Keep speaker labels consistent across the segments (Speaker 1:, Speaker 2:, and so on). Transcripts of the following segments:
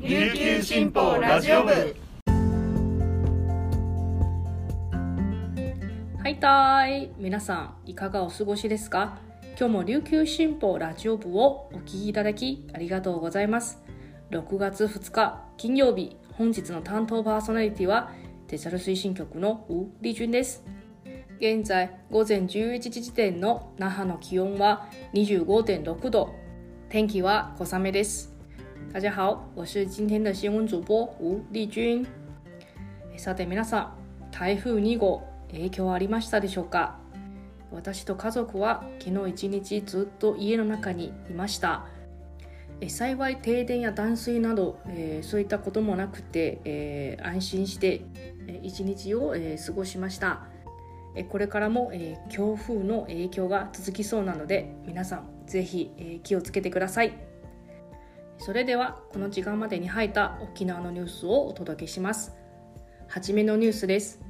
Speaker 1: 琉球新報ラジオ部。
Speaker 2: はいたい。皆さんいかがお過ごしですか？今日も琉球新報ラジオ部をお聞きいただきありがとうございます。6月2日金曜日本日の担当パーソナリティはデジタル推進局のウ・リジュンです。現在午前11時時点の那覇の気温は25.6度。天気は小雨です。大家好我是今天的新聞主播吴丽君。さて皆さん台風2号影響ありましたでしょうか？私と家族は昨日一日ずっと家の中にいました。幸い停電や断水など、えー、そういったこともなくて、えー、安心して一日を、えー、過ごしました。これからも、え強風の影響が続きそうなので皆さんぜひ、え気をつけてください。それではこの時間までに入った沖縄のニュースをお届けします。はじめのニュースです。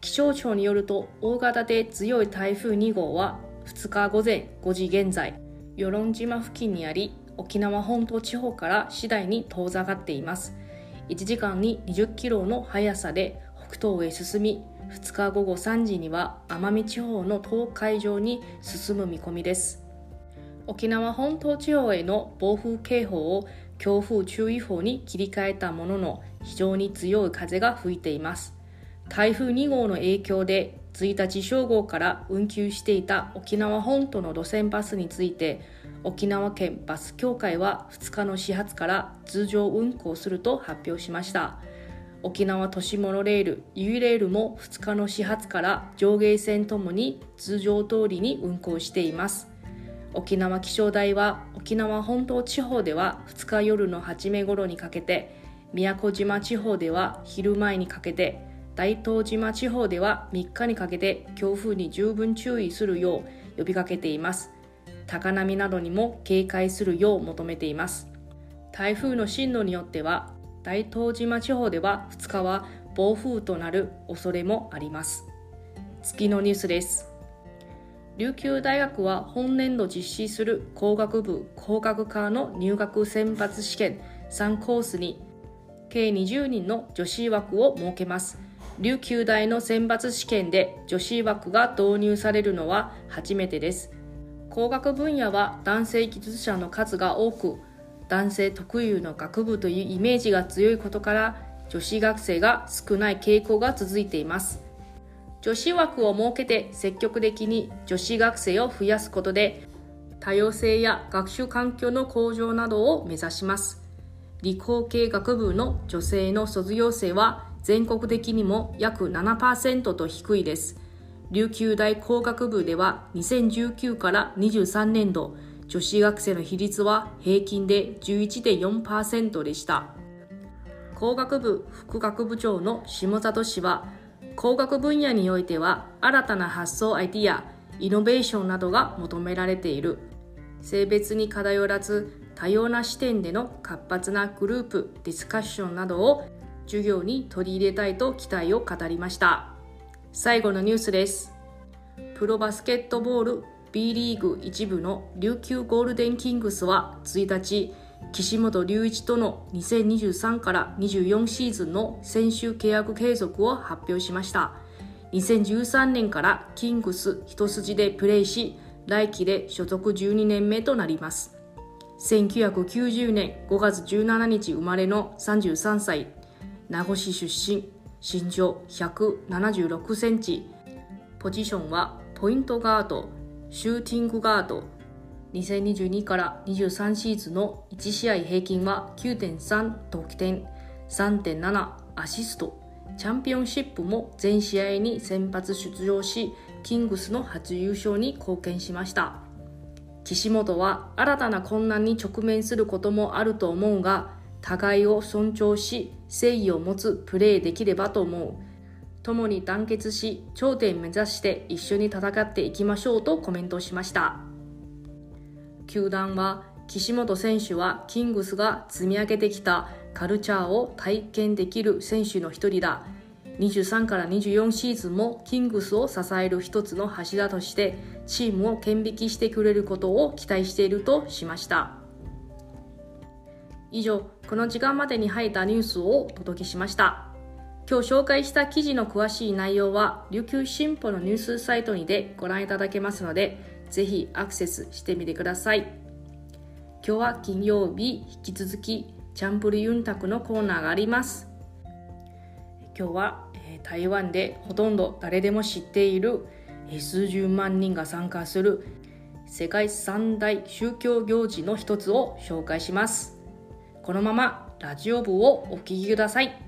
Speaker 2: 気象庁によると大型で強い台風2号は2日午前5時現在与論島付近にあり沖縄本島地方から次第に遠ざかっています。1時間に20キロの速さで北東へ進み2日午後3時には奄美地方の東海上に進む見込みです。沖縄本島地方への暴風警報を強風注意報に切り替えたものの非常に強い風が吹いています。台風2号の影響で1日正午から運休していた沖縄本島の路線バスについて沖縄県バス協会は2日の始発から通常運行すると発表しました。沖縄都市モノレール、ユイレールも2日の始発から上下線ともに通常通りに運行しています。沖縄気象台は沖縄本島地方では2日夜の初め頃にかけて宮古島地方では昼前にかけて大東島地方では3日にかけて強風に十分注意するよう呼びかけています。高波などにも警戒するよう求めています。台風の進路によっては大東島地方では2日は暴風となる恐れもあります。次のニュースです。琉球大学は本年度実施する工学部工学科の入学選抜試験3コースに計20人の女子枠を設けます。琉球大の選抜試験で女子枠が導入されるのは初めてです。工学分野は男性技術者の数が多く男性特有の学部というイメージが強いことから女子学生が少ない傾向が続いています。女子枠を設けて積極的に女子学生を増やすことで多様性や学習環境の向上などを目指します理工系学部の女性の卒業生は全国的にも約7%と低いです。琉球大工学部では2019から23年度、女子学生の比率は平均で11.4%でした。工学部副学部長の下里氏は、工学分野においては新たな発想アイディア、イノベーションなどが求められている。性別に偏らず多様な視点での活発なグループ、ディスカッションなどを授業に取り入れたいと期待を語りました最後のニュースですプロバスケットボール B リーグ一部の琉球ゴールデンキングスは1日岸本隆一との2023から24シーズンの選手契約継続を発表しました。2013年からキングス一筋でプレーし来季で所属12年目となります。1990年5月17日生まれの33歳。名護市出身。身長176センチ。ポジションはポイントガードシューティングガード。2022から23シーズンの1試合平均は9.3得点3.7アシスト。チャンピオンシップも全試合に先発出場しキングスの初優勝に貢献しました。岸本は新たな困難に直面することもあると思うが互いを尊重し誠意を持つプレーできればと思う。共に団結し頂点目指して一緒に戦っていきましょうとコメントしました。球団は岸本選手はキングスが積み上げてきたカルチャーを体験できる選手の一人だ。23から24シーズンもキングスを支える一つの柱としてチームを顕引きしてくれることを期待しているとしました。以上この時間までに入ったニュースをお届けしました。今日紹介した記事の詳しい内容は琉球新報のニュースサイトにでご覧いただけますのでぜひアクセスしてみてください。今日は金曜日引き続きチャンプルユンタクのコーナーがあります。今日はえ台湾でほとんど誰でも知っている数十万人が参加する世界三大宗教行事の一つを紹介します。このままラジオ部をお聴きください。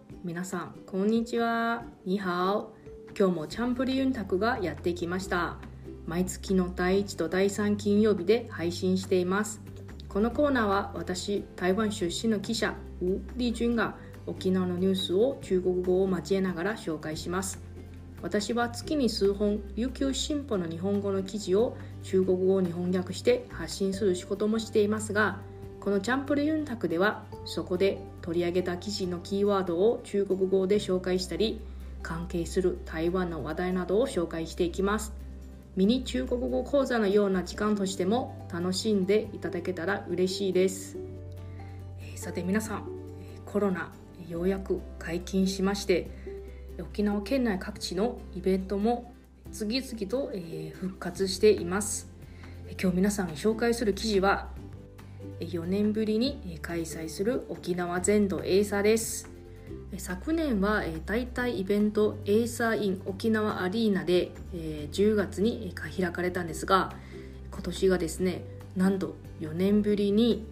Speaker 2: 皆さんこんにちは。にハオ今日もチャンプリユンタクがやってきました。毎月の第1と第3金曜日で配信しています。このコーナーは私台湾出身の記者ウ・リジュンが沖縄のニュースを中国語を交えながら紹介します。私は月に数本琉球新報の日本語の記事を中国語に翻訳して発信する仕事もしていますがこのチャンプルユンタクではそこで取り上げた記事のキーワードを中国語で紹介したり関係する台湾の話題などを紹介していきます。ミニ中国語講座のような時間としても楽しんでいただけたら嬉しいです、え、さて皆さんコロナようやく解禁しまして沖縄県内各地のイベントも次々と、え、復活しています。今日皆さんに紹介する記事は4年ぶりに開催する沖縄全土エイサーです。昨年は大体イベントエイサー in 沖縄アリーナで10月に開かれたんですが今年がですねなんと4年ぶりに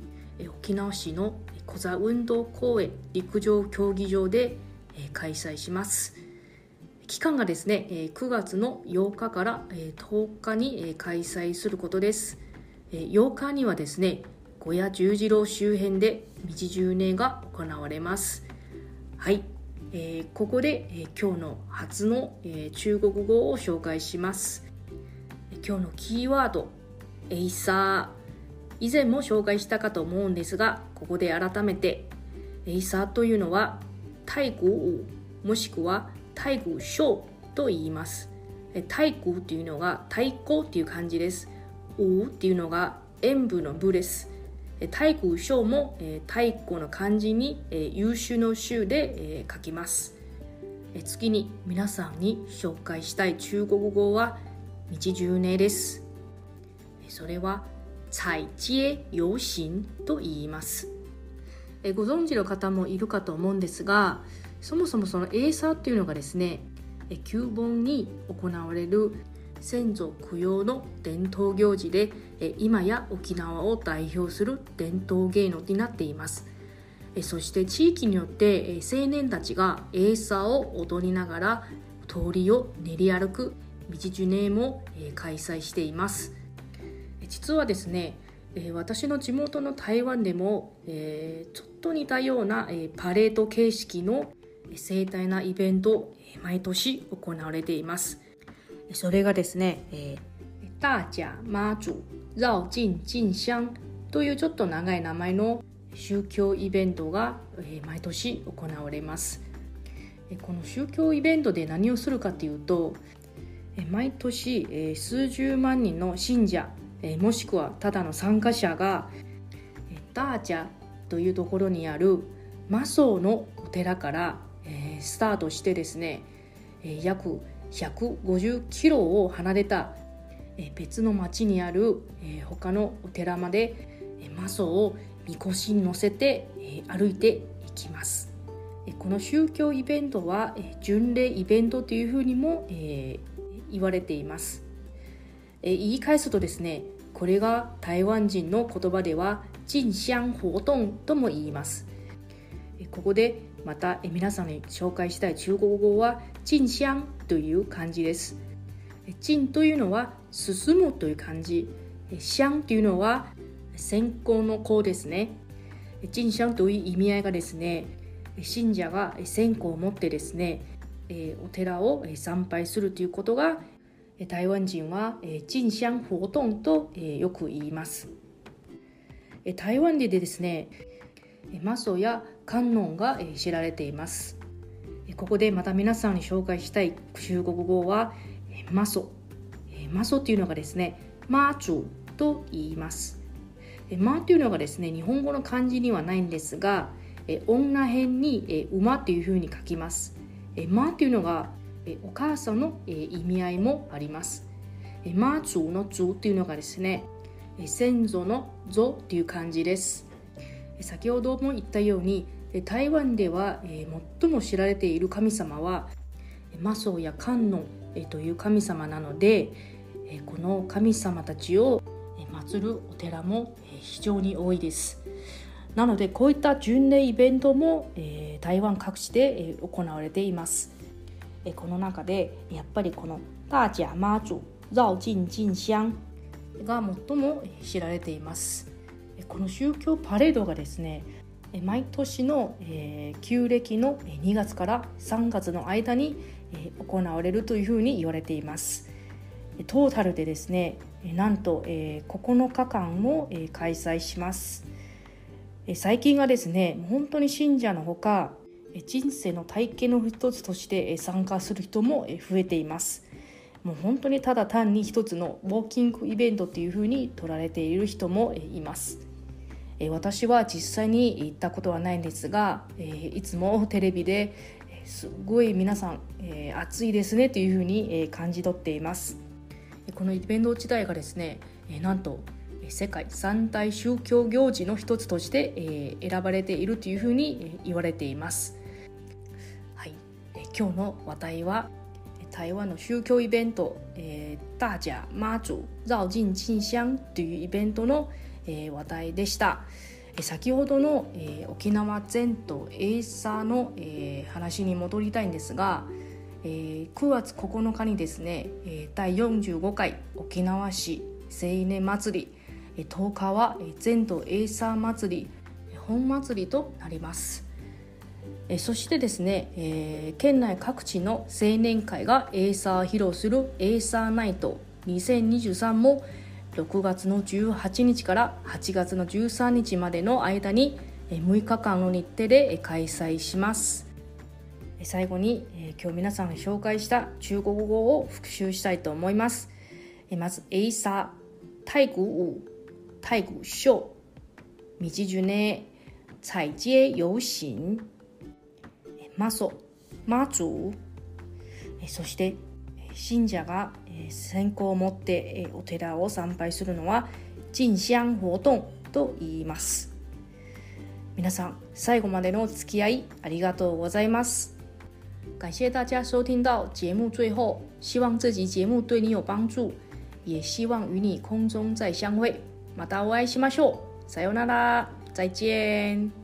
Speaker 2: 沖縄市の小座運動公園陸上競技場で開催します。期間がですね9月の8日から10日に開催することです。8日にはですね小屋十字路周辺で道10年が行われます。はい、えー、ここで、えー、今日の初の、えー、中国語を紹介します。今日のキーワードエイサー。以前も紹介したかと思うんですがここで改めてエイサーというのは太鼓舞もしくは太鼓ショーと言います。太鼓っていうのが太鼓っていう漢字です。舞っていうのが演舞の舞です。太鼓秀も太鼓の漢字に優秀の秀で書きます。次に皆さんに紹介したい中国語は道十年です。それは彩街遊行と言います。ご存知の方もいるかと思うんですがそもそもそのエーサーっていうのがですね旧盆に行われる先祖供養の伝統行事で今や沖縄を代表する伝統芸能になっています。そして地域によって青年たちがエーサーを踊りながら通りを練り歩く道ジュネーも開催しています。実はですね私の地元の台湾でもちょっと似たようなパレード形式の盛大なイベント毎年行われています。それがですね、えー、大甲妈祖绕境進香というちょっと長い名前の宗教イベントが、えー、毎年行われます。この宗教イベントで何をするかというと毎年数十万人の信者もしくはただの参加者がダーチャというところにあるマソーのお寺からスタートしてですね約150キロを離れた別の町にある他のお寺までマソをみこしに乗せて歩いていきます。この宗教イベントは巡礼イベントというふうにも言われています。言い返すとですねこれが台湾人の言葉では進香活動とも言います。ここでまた皆さんに紹介したい中国語は進香という漢字です。進というのは進むという漢字。香というのは線香の香ですね。鎮香という意味合いがですね、信者が線香を持ってですね、お寺を参拝するということが台湾人は鎮香活動とよく言います。台湾でですね、マソや観音が知られています。ここでまた皆さんに紹介したい中国語はマソ。マソというのがですね、マーチュと言います。マというのがですね、日本語の漢字にはないんですが、女編に馬というふうに書きます。マというのがお母さんの意味合いもあります。マーチュのズというのがですね、先祖の祖という漢字です。先ほども言ったように台湾ではえ最も知られている神様はマソや観音という神様なのでえこの神様たちを祀るお寺もえ非常に多いです。なのでこういった巡礼イベントもえ台湾各地でえ行われています。えこの中でやっぱりこの大甲妈祖绕境進香が最も知られています。この宗教パレードがですね毎年の、えー、旧暦の2月から3月の間に、えー、行われるというふうに言われています。トータルでですねなんと、えー、9日間を、えー、開催します。最近はですね本当に信者のほか人生の体験の一つとして参加する人も増えています。もう本当にただ単に一つのウォーキングイベントというふうに取られている人もいます。私は実際に行ったことはないんですがいつもテレビですごい皆さん暑いですねというふうに感じ取っています。このイベント自体がですねなんと世界三大宗教行事の一つとして選ばれているというふうに言われています、はい、今日の話題は台湾の宗教イベント「えー大甲媽祖遶境進香」というイベントの「えー、話題でした。先ほどの、えー、沖縄全島エイサーの、えー、話に戻りたいんですが、えー、9月9日にですね、えー、第45回沖縄市青年祭り、10日は、全島エイサー祭り本祭りとなります。そしてですね、えー、県内各地の青年会がエイサー披露するエイサーナイト2023も6月の18日から8月の13日までの間に6日間の日程で開催します。最後に今日皆さん紹介した中国語を復習したいと思います。まず エイサ太鼓舞太鼓秀道巡礼彩街遊行マソマ祖そして信者が線香を持ってお寺を参拝するのは進香活動と言います皆さん最後までのお付き合いありがとうございます感谢大家收听到节目最后，希望这集节目对你有帮助，也希望与你空中再相会。またお会いしましょう。さようなら。再见。